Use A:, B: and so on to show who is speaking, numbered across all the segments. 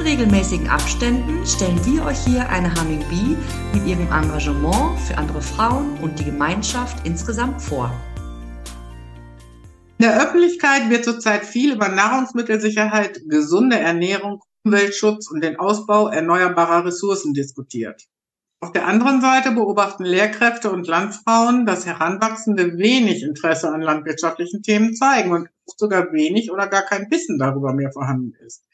A: In regelmäßigen Abständen stellen wir euch hier eine Humming Bee mit ihrem Engagement für andere Frauen und die Gemeinschaft insgesamt vor.
B: In der Öffentlichkeit wird zurzeit viel über Nahrungsmittelsicherheit, gesunde Ernährung, Umweltschutz und den Ausbau erneuerbarer Ressourcen diskutiert. Auf der anderen Seite beobachten Lehrkräfte und Landfrauen, dass Heranwachsende wenig Interesse an landwirtschaftlichen Themen zeigen und sogar wenig oder gar kein Wissen darüber mehr vorhanden ist.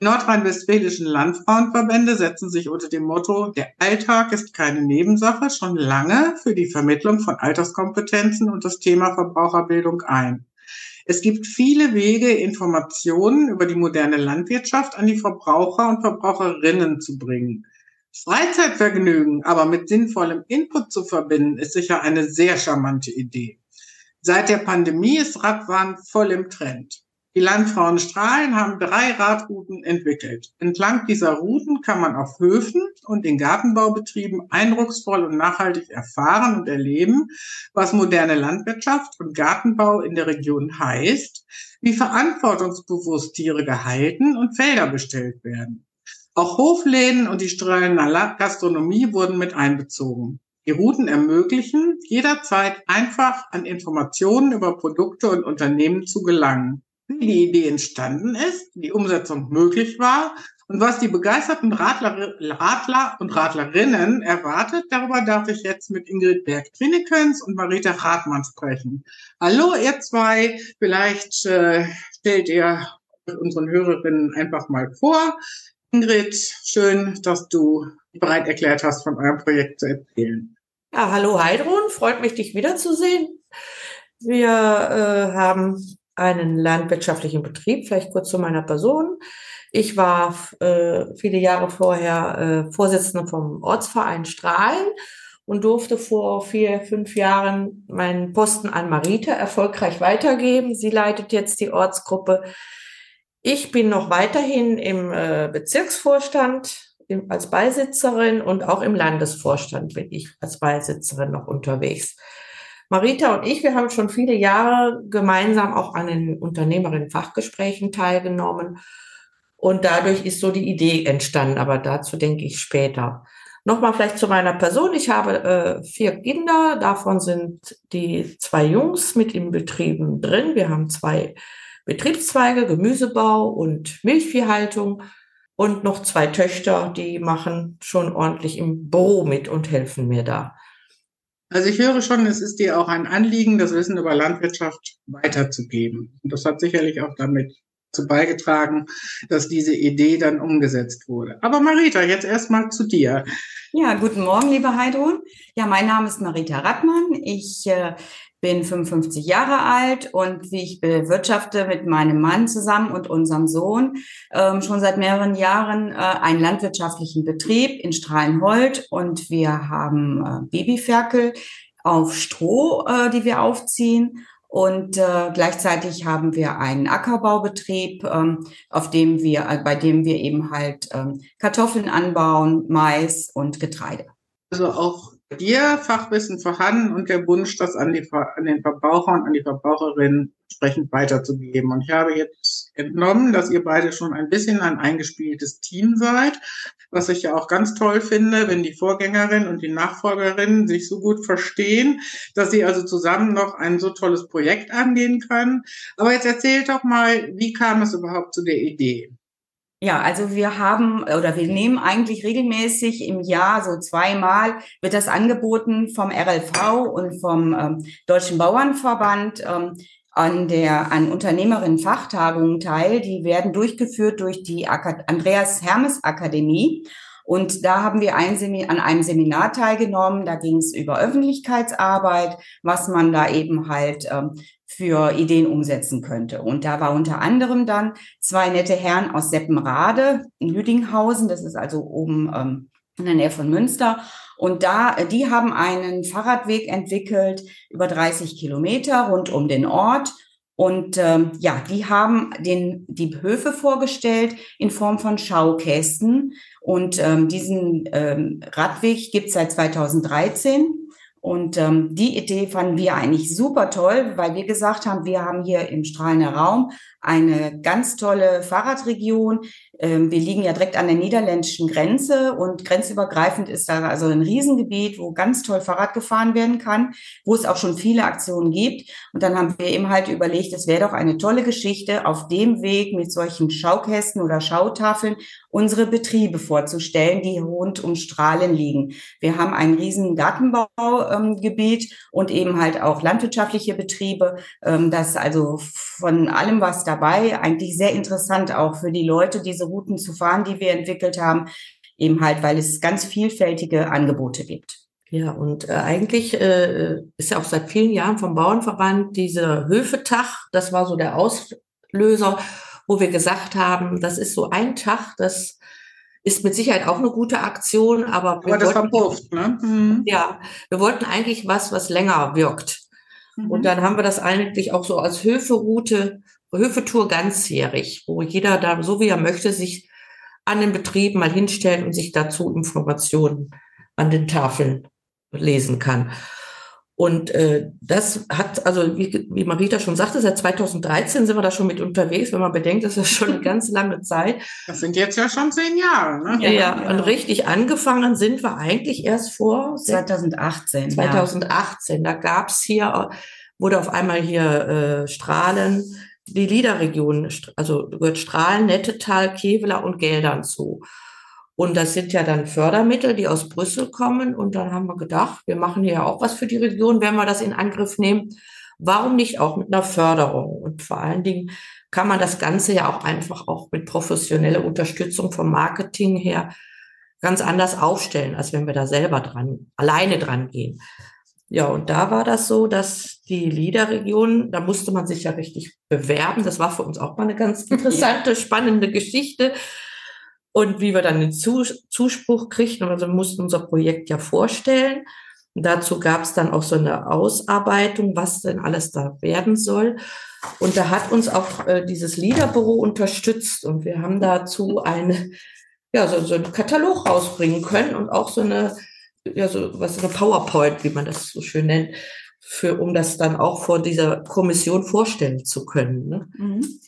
B: Nordrhein-westfälischen Landfrauenverbände setzen sich unter dem Motto, der Alltag ist keine Nebensache, schon lange für die Vermittlung von Alterskompetenzen und das Thema Verbraucherbildung ein. Es gibt viele Wege, Informationen über die moderne Landwirtschaft an die Verbraucher und Verbraucherinnen zu bringen. Freizeitvergnügen aber mit sinnvollem Input zu verbinden, ist sicher eine sehr charmante Idee. Seit der Pandemie ist Radfahren voll im Trend. Die Landfrauen Strahlen haben drei Radrouten entwickelt. Entlang dieser Routen kann man auf Höfen und in Gartenbaubetrieben eindrucksvoll und nachhaltig erfahren und erleben, was moderne Landwirtschaft und Gartenbau in der Region heißt, wie verantwortungsbewusst Tiere gehalten und Felder bestellt werden. Auch Hofläden und die Strahlener Gastronomie wurden mit einbezogen. Die Routen ermöglichen, jederzeit einfach an Informationen über Produkte und Unternehmen zu gelangen wie die Idee entstanden ist, die Umsetzung möglich war und was die begeisterten Radler, Radler und Radlerinnen erwartet, darüber darf ich jetzt mit Ingrid Berg-Trinekens und Marita Radmann sprechen. Hallo ihr zwei, vielleicht äh, stellt ihr unseren Hörerinnen einfach mal vor. Ingrid, schön, dass du bereit erklärt hast, von eurem Projekt zu erzählen.
C: Ja, hallo Heidrun, freut mich, dich wiederzusehen. Wir äh, haben einen landwirtschaftlichen Betrieb, vielleicht kurz zu meiner Person. Ich war äh, viele Jahre vorher äh, Vorsitzende vom Ortsverein Strahlen und durfte vor vier, fünf Jahren meinen Posten an Marita erfolgreich weitergeben. Sie leitet jetzt die Ortsgruppe. Ich bin noch weiterhin im äh, Bezirksvorstand im, als Beisitzerin und auch im Landesvorstand bin ich als Beisitzerin noch unterwegs. Marita und ich, wir haben schon viele Jahre gemeinsam auch an den Unternehmerinnen-Fachgesprächen teilgenommen. Und dadurch ist so die Idee entstanden, aber dazu denke ich später. Nochmal vielleicht zu meiner Person. Ich habe äh, vier Kinder, davon sind die zwei Jungs mit in Betrieben drin. Wir haben zwei Betriebszweige, Gemüsebau und Milchviehhaltung und noch zwei Töchter, die machen schon ordentlich im Büro mit und helfen mir da.
B: Also ich höre schon, es ist dir auch ein Anliegen, das Wissen über Landwirtschaft weiterzugeben. Und das hat sicherlich auch damit zu beigetragen, dass diese Idee dann umgesetzt wurde. Aber Marita, jetzt erstmal zu dir.
D: Ja, guten Morgen, liebe Heidrun. Ja, mein Name ist Marita Radmann. Ich äh, bin 55 Jahre alt und wie ich bewirtschafte mit meinem Mann zusammen und unserem Sohn ähm, schon seit mehreren Jahren äh, einen landwirtschaftlichen Betrieb in Strahlenhold und wir haben äh, Babyferkel auf Stroh, äh, die wir aufziehen. Und äh, gleichzeitig haben wir einen Ackerbaubetrieb, ähm, auf dem wir, äh, bei dem wir eben halt ähm, Kartoffeln anbauen, Mais und Getreide.
B: Also auch dir Fachwissen vorhanden und der Wunsch, das an, die, an den Verbraucher und an die Verbraucherinnen entsprechend weiterzugeben. Und ich habe jetzt entnommen, dass ihr beide schon ein bisschen ein eingespieltes Team seid, was ich ja auch ganz toll finde, wenn die Vorgängerin und die Nachfolgerin sich so gut verstehen, dass sie also zusammen noch ein so tolles Projekt angehen können. Aber jetzt erzählt doch mal, wie kam es überhaupt zu der Idee?
D: Ja, also wir haben oder wir nehmen eigentlich regelmäßig im Jahr so zweimal wird das angeboten vom RLV und vom ähm, Deutschen Bauernverband ähm, an der an Unternehmerinnen-Fachtagungen teil. Die werden durchgeführt durch die Andreas Hermes Akademie. Und da haben wir ein an einem Seminar teilgenommen. Da ging es über Öffentlichkeitsarbeit, was man da eben halt ähm, für Ideen umsetzen könnte. Und da war unter anderem dann zwei nette Herren aus Seppenrade in Lüdinghausen, das ist also oben ähm, in der Nähe von Münster. Und da, die haben einen Fahrradweg entwickelt über 30 Kilometer rund um den Ort. Und ähm, ja, die haben den, die Höfe vorgestellt in Form von Schaukästen. Und ähm, diesen ähm, Radweg gibt's seit 2013. Und ähm, die Idee fanden wir eigentlich super toll, weil wir gesagt haben, wir haben hier im Strahlender Raum eine ganz tolle Fahrradregion. Ähm, wir liegen ja direkt an der niederländischen Grenze und grenzübergreifend ist da also ein Riesengebiet, wo ganz toll Fahrrad gefahren werden kann, wo es auch schon viele Aktionen gibt. Und dann haben wir eben halt überlegt, es wäre doch eine tolle Geschichte, auf dem Weg mit solchen Schaukästen oder Schautafeln unsere Betriebe vorzustellen, die rund um Strahlen liegen. Wir haben ein riesen Gartenbaugebiet ähm, und eben halt auch landwirtschaftliche Betriebe. Ähm, das also von allem was dabei. Eigentlich sehr interessant auch für die Leute, Routen zu fahren, die wir entwickelt haben. Eben halt, weil es ganz vielfältige Angebote gibt.
C: Ja, und äh, eigentlich äh, ist ja auch seit vielen Jahren vom Bauernverband dieser Höfetag, das war so der Auslöser, wo wir gesagt haben, das ist so ein Tag, das ist mit Sicherheit auch eine gute Aktion, aber,
B: aber das wollten, verpufft, ne?
C: Mhm. Ja, wir wollten eigentlich was, was länger wirkt. Mhm. Und dann haben wir das eigentlich auch so als Höferoute, Höfetour ganzjährig, wo jeder da, so wie er möchte, sich an den Betrieb mal hinstellt und sich dazu Informationen an den Tafeln lesen kann. Und äh, das hat, also wie, wie Marita schon sagte, seit 2013 sind wir da schon mit unterwegs, wenn man bedenkt, das ist schon eine ganz lange Zeit.
B: Das sind jetzt ja schon zehn Jahre. Ne?
C: Ja, ja, und richtig angefangen sind wir eigentlich erst vor
D: 2018.
C: 2018, ja. da gab's hier, wurde auf einmal hier äh, Strahlen, die Liederregion, also gehört Strahlen, Nettetal, Kevela und Geldern zu. Und das sind ja dann Fördermittel, die aus Brüssel kommen. Und dann haben wir gedacht, wir machen hier auch was für die Region, wenn wir das in Angriff nehmen. Warum nicht auch mit einer Förderung? Und vor allen Dingen kann man das Ganze ja auch einfach auch mit professioneller Unterstützung vom Marketing her ganz anders aufstellen, als wenn wir da selber dran, alleine dran gehen. Ja, und da war das so, dass die Liederregion, da musste man sich ja richtig bewerben. Das war für uns auch mal eine ganz interessante, spannende Geschichte und wie wir dann den Zuspruch kriegten. Also wir mussten unser Projekt ja vorstellen. Und dazu gab es dann auch so eine Ausarbeitung, was denn alles da werden soll. Und da hat uns auch äh, dieses Liederbüro unterstützt und wir haben dazu eine, ja, so, so einen Katalog rausbringen können und auch so eine, ja, so was eine PowerPoint, wie man das so schön nennt, für, um das dann auch vor dieser Kommission vorstellen zu können. Ne? Mhm.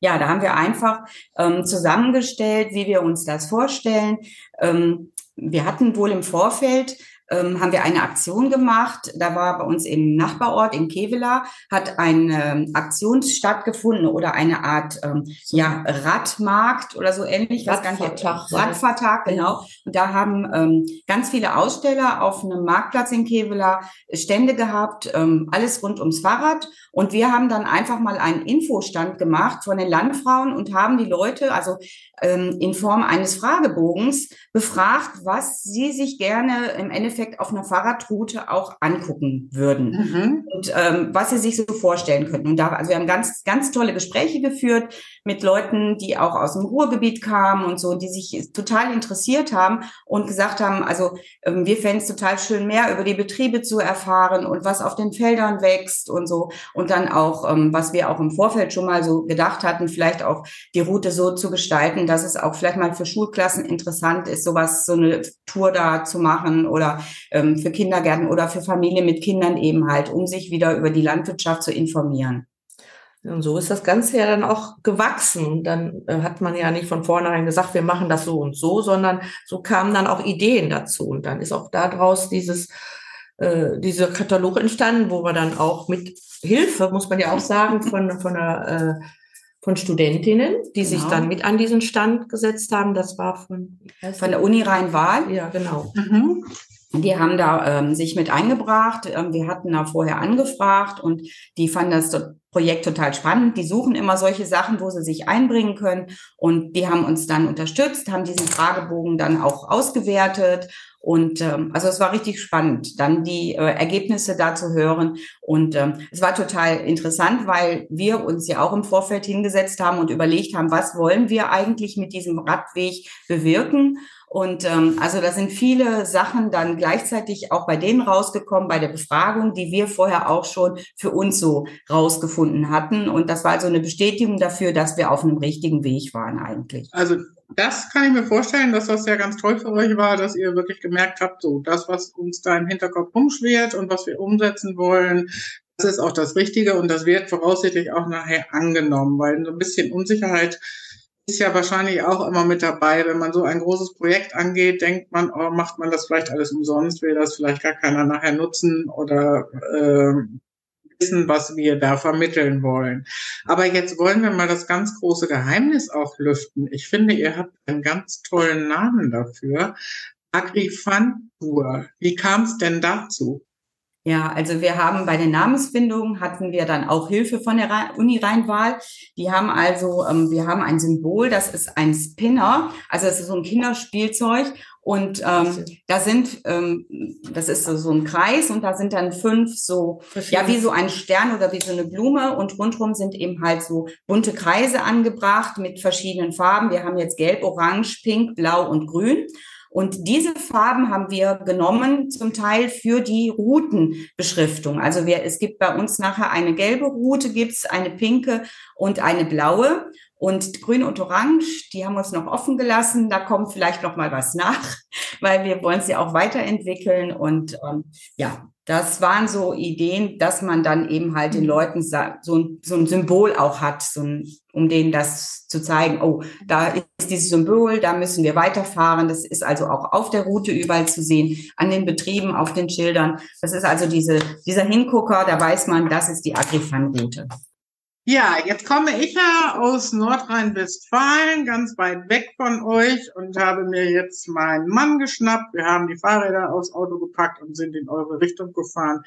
D: Ja, da haben wir einfach ähm, zusammengestellt, wie wir uns das vorstellen. Ähm, wir hatten wohl im Vorfeld ähm, haben wir eine Aktion gemacht. Da war bei uns im Nachbarort in Kevela hat eine ähm, Aktion stattgefunden oder eine Art ähm, ja Radmarkt oder so ähnlich.
C: Radfahrtag.
D: Radfahrtag, genau. Und da haben ähm, ganz viele Aussteller auf einem Marktplatz in Kevela Stände gehabt, ähm, alles rund ums Fahrrad. Und wir haben dann einfach mal einen Infostand gemacht von den Landfrauen und haben die Leute, also in Form eines Fragebogens, befragt, was sie sich gerne im Endeffekt Endeffekt auf einer Fahrradroute auch angucken würden mhm. und ähm, was sie sich so vorstellen könnten. Und da, also wir haben ganz, ganz tolle Gespräche geführt mit Leuten, die auch aus dem Ruhrgebiet kamen und so, die sich total interessiert haben und gesagt haben, also ähm, wir fänden es total schön, mehr über die Betriebe zu erfahren und was auf den Feldern wächst und so. Und dann auch, ähm, was wir auch im Vorfeld schon mal so gedacht hatten, vielleicht auch die Route so zu gestalten, dass es auch vielleicht mal für Schulklassen interessant ist, sowas, so eine Tour da zu machen oder ähm, für Kindergärten oder für Familien mit Kindern eben halt, um sich wieder über die Landwirtschaft zu informieren.
C: Und so ist das Ganze ja dann auch gewachsen. Dann äh, hat man ja nicht von vornherein gesagt, wir machen das so und so, sondern so kamen dann auch Ideen dazu. Und dann ist auch daraus dieses, äh, dieser Katalog entstanden, wo wir dann auch mit Hilfe, muss man ja auch sagen, von, von einer äh, von Studentinnen, die genau. sich dann mit an diesen Stand gesetzt haben. Das war von
D: von der Uni Rhein-Waal.
C: Ja, genau.
D: Mhm. Die haben da ähm, sich mit eingebracht. Ähm, wir hatten da vorher angefragt und die fanden das Projekt total spannend. Die suchen immer solche Sachen, wo sie sich einbringen können. Und die haben uns dann unterstützt, haben diesen Fragebogen dann auch ausgewertet Und ähm, also es war richtig spannend, dann die äh, Ergebnisse da zu hören. Und ähm, es war total interessant, weil wir uns ja auch im Vorfeld hingesetzt haben und überlegt haben, was wollen wir eigentlich mit diesem Radweg bewirken. Und ähm, also da sind viele Sachen dann gleichzeitig auch bei denen rausgekommen, bei der Befragung, die wir vorher auch schon für uns so rausgefunden hatten. Und das war also eine Bestätigung dafür, dass wir auf einem richtigen Weg waren eigentlich.
B: Also das kann ich mir vorstellen, dass das ja ganz toll für euch war, dass ihr wirklich gemerkt habt, so das, was uns da im Hinterkopf rumschwirrt und was wir umsetzen wollen, das ist auch das Richtige und das wird voraussichtlich auch nachher angenommen, weil so ein bisschen Unsicherheit ist ja wahrscheinlich auch immer mit dabei. Wenn man so ein großes Projekt angeht, denkt man, oh, macht man das vielleicht alles umsonst, will das vielleicht gar keiner nachher nutzen oder äh, wissen, was wir da vermitteln wollen. Aber jetzt wollen wir mal das ganz große Geheimnis auch lüften. Ich finde, ihr habt einen ganz tollen Namen dafür. Agrifantur. Wie kam es denn dazu?
D: Ja, also wir haben bei der Namensfindung hatten wir dann auch Hilfe von der Uni Rheinwahl. Die haben also, ähm, wir haben ein Symbol, das ist ein Spinner, also das ist so ein Kinderspielzeug und ähm, da sind, ähm, das ist so, so ein Kreis und da sind dann fünf so, ja, wie so ein Stern oder wie so eine Blume und rundherum sind eben halt so bunte Kreise angebracht mit verschiedenen Farben. Wir haben jetzt gelb, orange, pink, blau und grün. Und diese Farben haben wir genommen, zum Teil für die Routenbeschriftung. Also wir, es gibt bei uns nachher eine gelbe Route, gibt's eine pinke und eine blaue. Und grün und orange, die haben uns noch offen gelassen. Da kommt vielleicht noch mal was nach, weil wir wollen sie auch weiterentwickeln. Und ähm, ja, das waren so Ideen, dass man dann eben halt den mhm. Leuten so ein, so ein Symbol auch hat, so ein, um denen das zu zeigen, oh, da ist dieses Symbol, da müssen wir weiterfahren. Das ist also auch auf der Route überall zu sehen, an den Betrieben, auf den Schildern. Das ist also diese, dieser Hingucker, da weiß man, das ist die Agrifan-Route.
B: Ja, jetzt komme ich ja aus Nordrhein-Westfalen, ganz weit weg von euch und habe mir jetzt meinen Mann geschnappt. Wir haben die Fahrräder aufs Auto gepackt und sind in eure Richtung gefahren.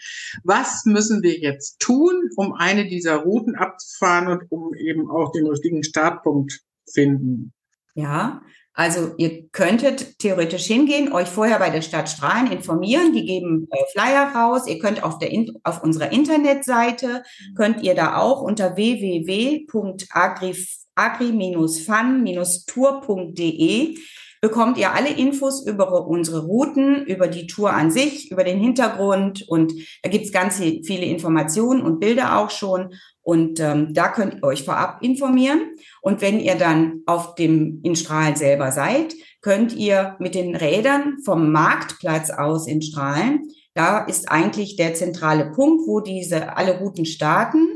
B: Was müssen wir jetzt tun, um eine dieser Routen abzufahren und um eben auch den richtigen Startpunkt finden?
D: Ja, also ihr könntet theoretisch hingehen, euch vorher bei der Stadt Strahlen informieren. Die geben äh, Flyer raus. Ihr könnt auf, der, auf unserer Internetseite, könnt ihr da auch unter www.agri-fun-tour.de bekommt ihr alle Infos über unsere Routen, über die Tour an sich, über den Hintergrund und da gibt's ganz viele Informationen und Bilder auch schon. Und ähm, da könnt ihr euch vorab informieren. Und wenn ihr dann auf dem in Strahlen selber seid, könnt ihr mit den Rädern vom Marktplatz aus in Strahlen, da ist eigentlich der zentrale Punkt, wo diese alle Routen starten.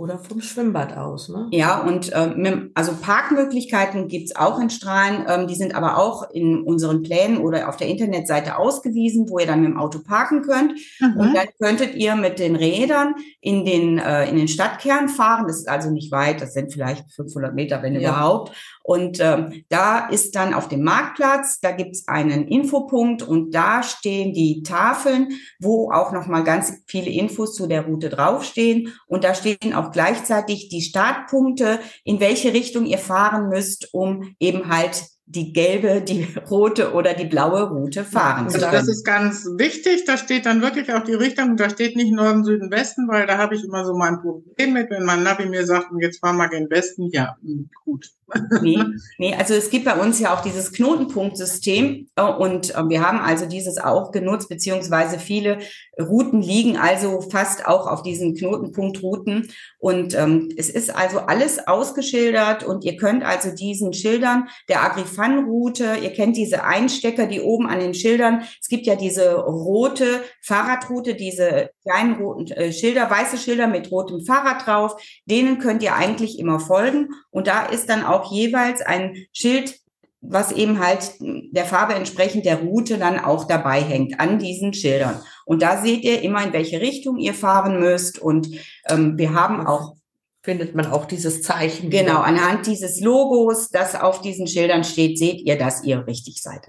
C: Oder vom Schwimmbad aus, ne?
D: Ja, und ähm, also Parkmöglichkeiten gibt's auch in Strahlen, ähm, die sind aber auch in unseren Plänen oder auf der Internetseite ausgewiesen, wo ihr dann mit dem Auto parken könnt. Mhm. Und dann könntet ihr mit den Rädern in den, äh, in den Stadtkern fahren. Das ist also nicht weit, das sind vielleicht 500 Meter, wenn ja. überhaupt. Und ähm, da ist dann auf dem Marktplatz, da gibt's einen Infopunkt und da stehen die Tafeln, wo auch nochmal ganz viele Infos zu der Route draufstehen. Und da stehen auch gleichzeitig die Startpunkte, in welche Richtung ihr fahren müsst, um eben halt die gelbe, die rote oder die blaue Route fahren
B: also Das ist ganz wichtig. Da steht dann wirklich auch die Richtung. Da steht nicht Norden, Süden, Westen, weil da habe ich immer so mein Problem mit, wenn mein Navi mir sagt, jetzt fahr mal gen Westen. Ja, gut.
D: Nee, nee, also es gibt bei uns ja auch dieses Knotenpunktsystem äh, und äh, wir haben also dieses auch genutzt, beziehungsweise viele Routen liegen also fast auch auf diesen Knotenpunktrouten und ähm, es ist also alles ausgeschildert und ihr könnt also diesen Schildern der Agrifan Fun-Route. Ihr kennt diese Einstecker, die oben an den Schildern. Es gibt ja diese rote Fahrradroute, diese kleinen roten äh, Schilder, weiße Schilder mit rotem Fahrrad drauf. Denen könnt ihr eigentlich immer folgen. Und da ist dann auch jeweils ein Schild was eben halt der Farbe entsprechend der Route dann auch dabei hängt an diesen Schildern. Und da seht ihr immer, in welche Richtung ihr fahren müsst. Und ähm, wir haben auch
C: findet man auch dieses Zeichen.
D: Genau, wieder. anhand dieses Logos, das auf diesen Schildern steht, seht ihr, dass ihr richtig seid.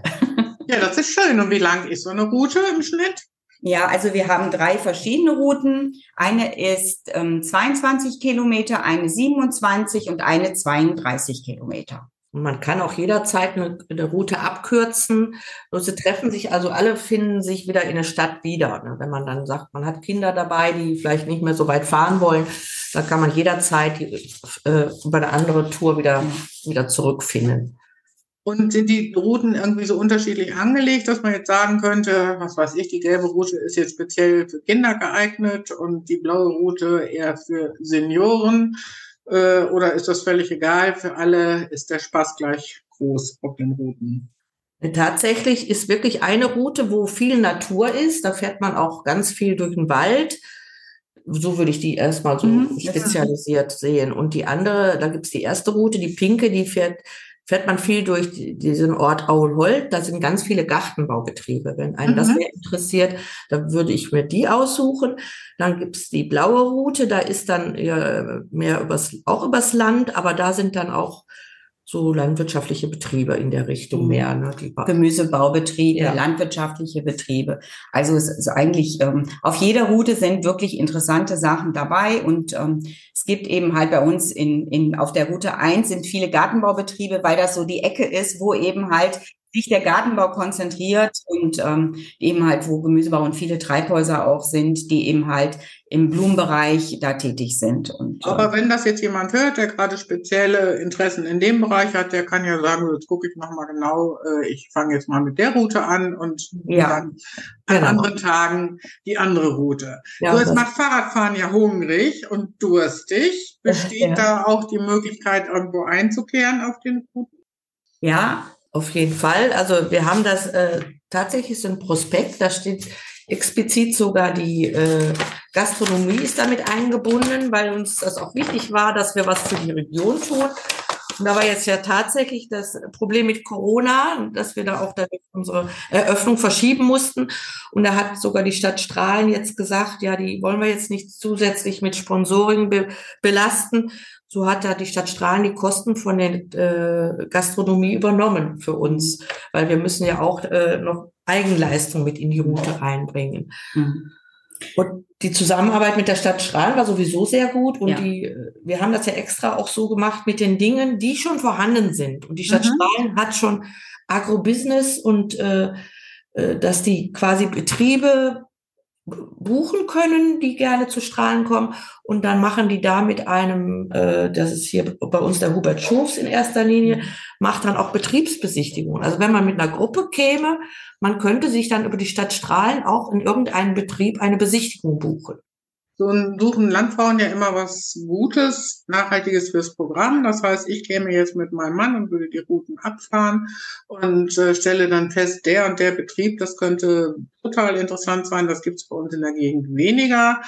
B: ja, das ist schön. Und wie lang ist so eine Route im Schnitt?
D: Ja, also wir haben drei verschiedene Routen. Eine ist ähm, 22 Kilometer, eine 27 und eine 32 Kilometer.
C: Und man kann auch jederzeit eine, eine Route abkürzen. Und sie treffen sich, also alle finden sich wieder in der Stadt wieder. Ne? Wenn man dann sagt, man hat Kinder dabei, die vielleicht nicht mehr so weit fahren wollen, dann kann man jederzeit die, äh, über eine andere Tour wieder, wieder zurückfinden.
B: Und sind die Routen irgendwie so unterschiedlich angelegt, dass man jetzt sagen könnte, was weiß ich, die gelbe Route ist jetzt speziell für Kinder geeignet und die blaue Route eher für Senioren? Äh, oder ist das völlig egal? Für alle ist der Spaß gleich groß auf den Routen.
C: Tatsächlich ist wirklich eine Route, wo viel Natur ist. Da fährt man auch ganz viel durch den Wald. So würde ich die erstmal so mhm, spezialisiert sehen. Und die andere, da gibt's die erste Route, die pinke, die fährt fährt man viel durch diesen Ort Aulholt. Da sind ganz viele Gartenbaubetriebe. Wenn einen mhm. das mehr interessiert, dann würde ich mir die aussuchen. Dann gibt's die blaue Route, da ist dann mehr übers, auch übers Land, aber da sind dann auch so landwirtschaftliche Betriebe in der Richtung mehr. Ne?
D: Die Gemüsebaubetriebe, ja. landwirtschaftliche Betriebe. Also es ist eigentlich ähm, auf jeder Route sind wirklich interessante Sachen dabei und ähm, es gibt eben halt bei uns in, in auf der Route eins sind viele Gartenbaubetriebe, weil das so die Ecke ist, wo eben halt sich der Gartenbau konzentriert und ähm, eben halt, wo Gemüsebau und viele Treibhäuser auch sind, die eben halt im Blumenbereich da tätig sind. Und,
B: äh, Aber wenn das jetzt jemand hört, der gerade spezielle Interessen in dem Bereich hat, der kann ja sagen, jetzt gucke ich nochmal genau, äh, ich fange jetzt mal mit der Route an und ja. dann an genau. anderen Tagen die andere Route. Ja, so, jetzt macht Fahrradfahren ja hungrig und durstig. Besteht ja. da auch die Möglichkeit, irgendwo einzukehren auf den Routen?
C: Ja, auf jeden Fall. Also wir haben das äh, tatsächlich so ein Prospekt, da steht explizit sogar die äh, Gastronomie ist damit eingebunden, weil uns das auch wichtig war, dass wir was für die Region tun. Und da war jetzt ja tatsächlich das Problem mit Corona, dass wir da auch unsere Eröffnung verschieben mussten. Und da hat sogar die Stadt Strahlen jetzt gesagt, ja, die wollen wir jetzt nicht zusätzlich mit Sponsoring be belasten, so hat da die Stadt Strahlen die Kosten von der äh, Gastronomie übernommen für uns, weil wir müssen ja auch äh, noch Eigenleistung mit in die Route reinbringen. Mhm. Und die Zusammenarbeit mit der Stadt Strahlen war sowieso sehr gut und ja. die, wir haben das ja extra auch so gemacht mit den Dingen, die schon vorhanden sind. Und die Stadt mhm. Strahlen hat schon Agrobusiness und äh, äh dass die quasi Betriebe buchen können, die gerne zu Strahlen kommen. Und dann machen die da mit einem, äh, das ist hier bei uns der Hubert Schofs in erster Linie, macht dann auch Betriebsbesichtigungen. Also wenn man mit einer Gruppe käme, man könnte sich dann über die Stadt Strahlen auch in irgendeinem Betrieb eine Besichtigung buchen
B: so suchen Landfrauen ja immer was Gutes, Nachhaltiges fürs Programm. Das heißt, ich käme jetzt mit meinem Mann und würde die Routen abfahren und äh, stelle dann fest, der und der Betrieb, das könnte total interessant sein. Das gibt es bei uns in der Gegend weniger.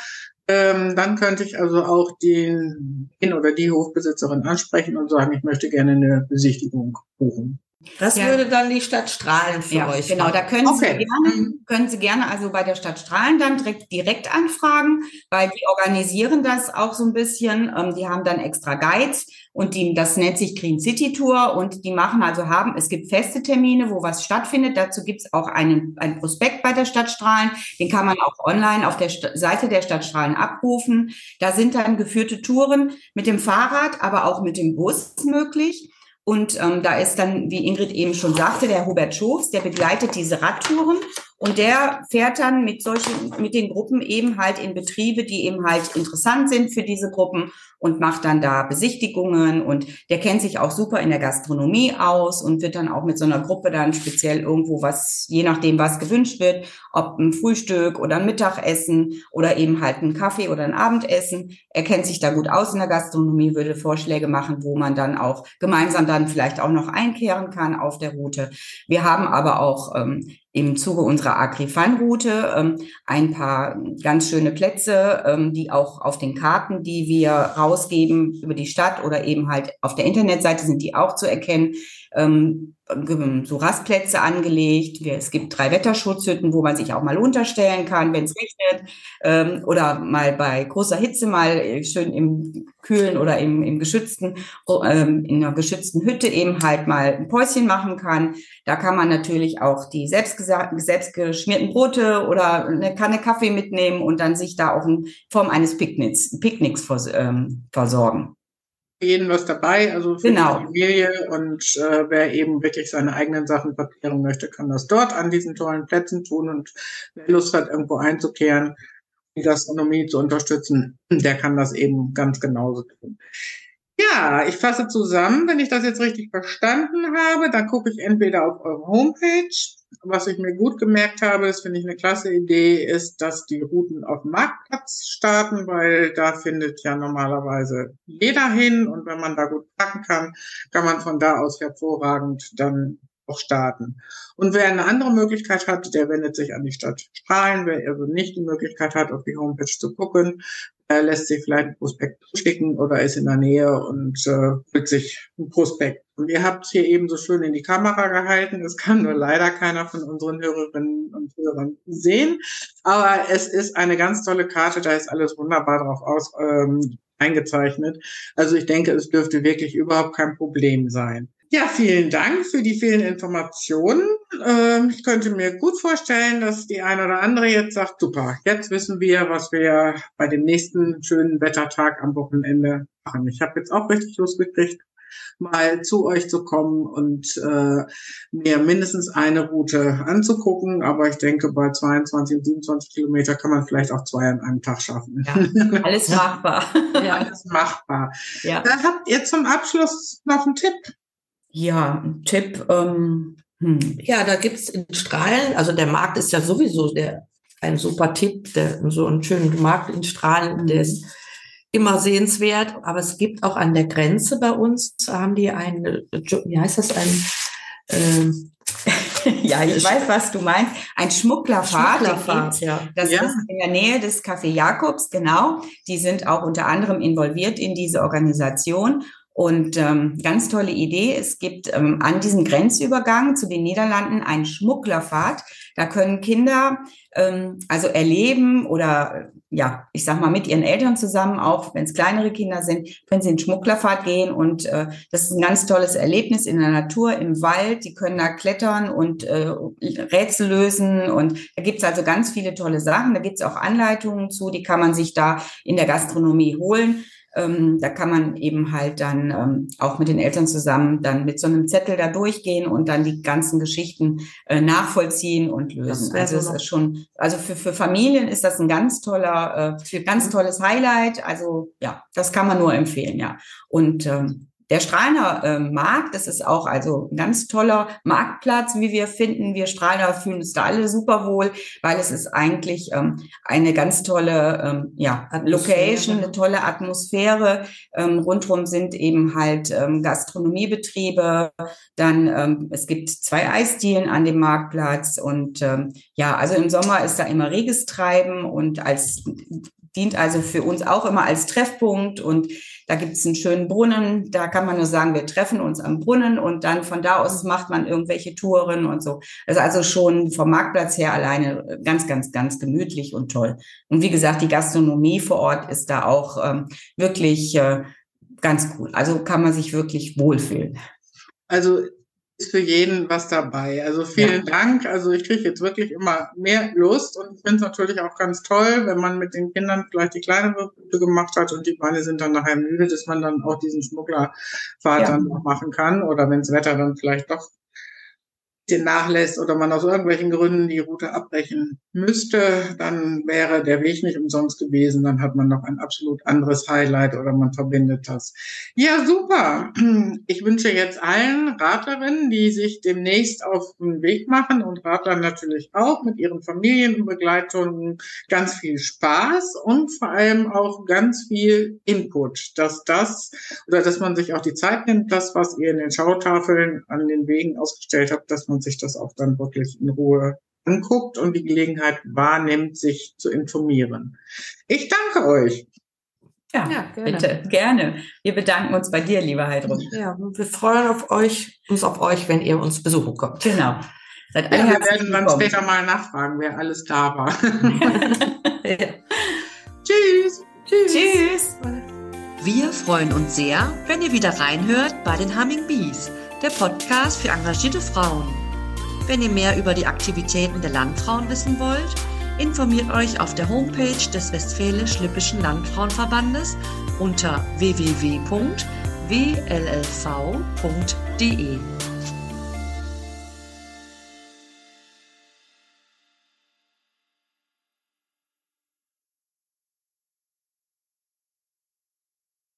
B: Ähm, dann könnte ich also auch den, den oder die Hofbesitzerin ansprechen und sagen, ich möchte gerne eine Besichtigung buchen.
C: Das ja. würde dann die Stadt Strahlen für ja, euch.
D: Genau, machen. da können okay. Sie gerne, können Sie gerne also bei der Stadt Strahlen dann direkt, direkt anfragen, weil die organisieren das auch so ein bisschen. Ähm, die haben dann extra Guides und die, das nennt sich Green City Tour und die machen also haben, es gibt feste Termine, wo was stattfindet. Dazu gibt es auch einen, einen Prospekt bei der Stadt Strahlen. Den kann man auch online auf der St Seite der Stadt Strahlen abrufen. Da sind dann geführte Touren mit dem Fahrrad, aber auch mit dem Bus möglich. Und ähm, da ist dann, wie Ingrid eben schon sagte, der Hubert Schofs, der begleitet diese Radtouren. Und der fährt dann mit solchen, mit den Gruppen eben halt in Betriebe, die eben halt interessant sind für diese Gruppen und macht dann da Besichtigungen und der kennt sich auch super in der Gastronomie aus und wird dann auch mit so einer Gruppe dann speziell irgendwo was, je nachdem was gewünscht wird, ob ein Frühstück oder ein Mittagessen oder eben halt ein Kaffee oder ein Abendessen. Er kennt sich da gut aus in der Gastronomie, würde Vorschläge machen, wo man dann auch gemeinsam dann vielleicht auch noch einkehren kann auf der Route. Wir haben aber auch ähm, im Zuge unserer Agri-Fun-Route ähm, ein paar ganz schöne Plätze, ähm, die auch auf den Karten, die wir rausgeben über die Stadt oder eben halt auf der Internetseite sind die auch zu erkennen, ähm, so Rastplätze angelegt. Es gibt drei Wetterschutzhütten, wo man sich auch mal unterstellen kann, wenn es regnet ähm, oder mal bei großer Hitze mal schön im kühlen oder im, im geschützten, ähm, in einer geschützten Hütte eben halt mal ein Päuschen machen kann. Da kann man natürlich auch die selbst, selbst Brote oder eine Kanne Kaffee mitnehmen und dann sich da auch in Form eines Picknicks, Picknicks ähm, versorgen.
B: Jeden was dabei, also für
D: Genau.
B: die Familie und äh, wer eben wirklich seine eigenen Sachen verkehren möchte, kann das dort an diesen tollen Plätzen tun und wer Lust hat, irgendwo einzukehren, die Gastronomie zu unterstützen, der kann das eben ganz genauso tun. Ja, ich fasse zusammen, wenn ich das jetzt richtig verstanden habe, dann gucke ich entweder auf eure Homepage. Was ich mir gut gemerkt habe, das finde ich eine klasse Idee, ist, dass die Routen auf Marktplatz starten, weil da findet ja normalerweise jeder hin und wenn man da gut packen kann, kann man von da aus hervorragend dann auch starten. Und wer eine andere Möglichkeit hat, der wendet sich an die Stadt Strahlen. Wer also nicht die Möglichkeit hat, auf die Homepage zu gucken, der lässt sich vielleicht ein Prospekt zuschicken oder ist in der Nähe und äh, holt sich ein Prospekt. Und ihr habt hier eben so schön in die Kamera gehalten. Das kann nur leider keiner von unseren Hörerinnen und Hörern sehen. Aber es ist eine ganz tolle Karte. Da ist alles wunderbar drauf aus, ähm, eingezeichnet. Also ich denke, es dürfte wirklich überhaupt kein Problem sein. Ja, vielen Dank für die vielen Informationen. Ähm, ich könnte mir gut vorstellen, dass die eine oder andere jetzt sagt, super, jetzt wissen wir, was wir bei dem nächsten schönen Wettertag am Wochenende machen. Ich habe jetzt auch richtig Lust gekriegt, mal zu euch zu kommen und äh, mir mindestens eine Route anzugucken. Aber ich denke, bei 22 und 27 Kilometer kann man vielleicht auch zwei an einem Tag schaffen.
D: Ja, alles machbar.
B: ja, alles machbar.
D: Ja.
B: Äh, habt ihr zum Abschluss noch einen Tipp?
D: Ja, ein Tipp. Ähm, hm.
C: Ja, da gibt's in Strahlen, also der Markt ist ja sowieso der, ein super Tipp, der, so einen schönen Markt in Strahlen, der ist immer sehenswert, aber es gibt auch an der Grenze bei uns, haben die ein, wie heißt das, ein, ähm,
D: ja, ich weiß, was du meinst. Ein Schmugglerfahrt.
C: Schmugglerfahrt, ja.
D: Das
B: Ja.
D: ist in der Nähe des Café Jakobs, genau. Die sind auch unter anderem involviert in diese Organisation. Und ähm, ganz tolle Idee. Es gibt ähm, an diesem Grenzübergang zu den Niederlanden einen Schmugglerfahrt. Da können Kinder ähm, also erleben oder äh, ja, ich sag mal mit ihren Eltern zusammen, auch wenn es kleinere Kinder sind, können sie in Schmugglerfahrt gehen und äh, das ist ein ganz tolles Erlebnis in der Natur, im Wald. Die können da klettern und äh, Rätsel lösen und da gibt's also ganz viele tolle Sachen. Da gibt's auch Anleitungen zu, die kann man sich da in der Gastronomie holen. Ähm, da kann man eben halt dann ähm, auch mit den Eltern zusammen dann mit so einem Zettel da durchgehen und dann die ganzen Geschichten äh, nachvollziehen und lösen. Also
C: so
D: es ist schon, also für, für Familien ist das ein ganz toller, äh, ganz tolles Highlight. Also ja, das kann man nur empfehlen, ja. Und ähm, der Strahler äh, Markt, das ist auch also ein ganz toller Marktplatz, wie wir finden. Wir Strahler fühlen uns da alle super wohl, weil es ist eigentlich ähm, eine ganz tolle ähm, ja,
C: Atmosphäre.
D: Location, eine tolle Atmosphäre. Ähm, rundrum sind eben halt ähm, Gastronomiebetriebe. Dann ähm, es gibt zwei Eisdielen an dem Marktplatz und ähm, ja, also im Sommer ist da immer reges Treiben und als dient also für uns auch immer als Treffpunkt und da gibt es einen schönen Brunnen. Da kann man nur sagen, wir treffen uns am Brunnen und dann von da aus macht man irgendwelche Touren und so. Das ist also schon vom Marktplatz her alleine ganz, ganz, ganz gemütlich und toll. Und wie gesagt, die Gastronomie vor Ort ist da auch ähm, wirklich äh, ganz cool. Also kann man sich wirklich wohlfühlen.
B: Also ist für jeden was dabei. Also vielen Dank. Also ich kriege jetzt wirklich immer mehr Lust und ich finde es natürlich auch ganz toll, wenn man mit den Kindern vielleicht die kleine Route gemacht hat und die Beine sind dann nachher müde, dass man dann auch diesen Schmugglerfahrt
D: Ja.
B: dann noch machen kann oder wenn das Wetter dann vielleicht doch den nachlässt oder man aus irgendwelchen Gründen die Route abbrechen müsste, dann wäre der Weg nicht umsonst gewesen. Dann hat man noch ein absolut anderes Highlight oder man verbindet das. Ja, super. Ich wünsche jetzt allen Radlerinnen, die sich demnächst auf den Weg machen und Radlern natürlich auch mit ihren Familien und Begleitungen ganz viel Spaß und vor allem auch ganz viel Input, dass das oder dass man sich auch die Zeit nimmt, das, was ihr in den Schautafeln an den Wegen ausgestellt habt, dass man sich das auch dann wirklich in Ruhe anguckt und die Gelegenheit wahrnimmt, sich zu informieren. Ich danke euch.
D: Ja,
C: Ja, gerne.
D: bitte, gerne. Wir bedanken uns bei dir, lieber Heidrun.
C: Ja, wir freuen auf euch, uns auf euch, wenn ihr uns besuchen kommt.
D: Genau. Seid
B: Ja, wir werden dann
D: willkommen.
B: später mal nachfragen, wer alles da war.
C: Ja.
B: Tschüss.
D: Tschüss.
A: Wir freuen uns sehr, wenn ihr wieder reinhört bei den Humming Bees, der Podcast für engagierte Frauen. Wenn ihr mehr über die Aktivitäten der Landfrauen wissen wollt, informiert euch auf der Homepage des Westfälisch-Lippischen Landfrauenverbandes unter www.wllv.de. wllv.de.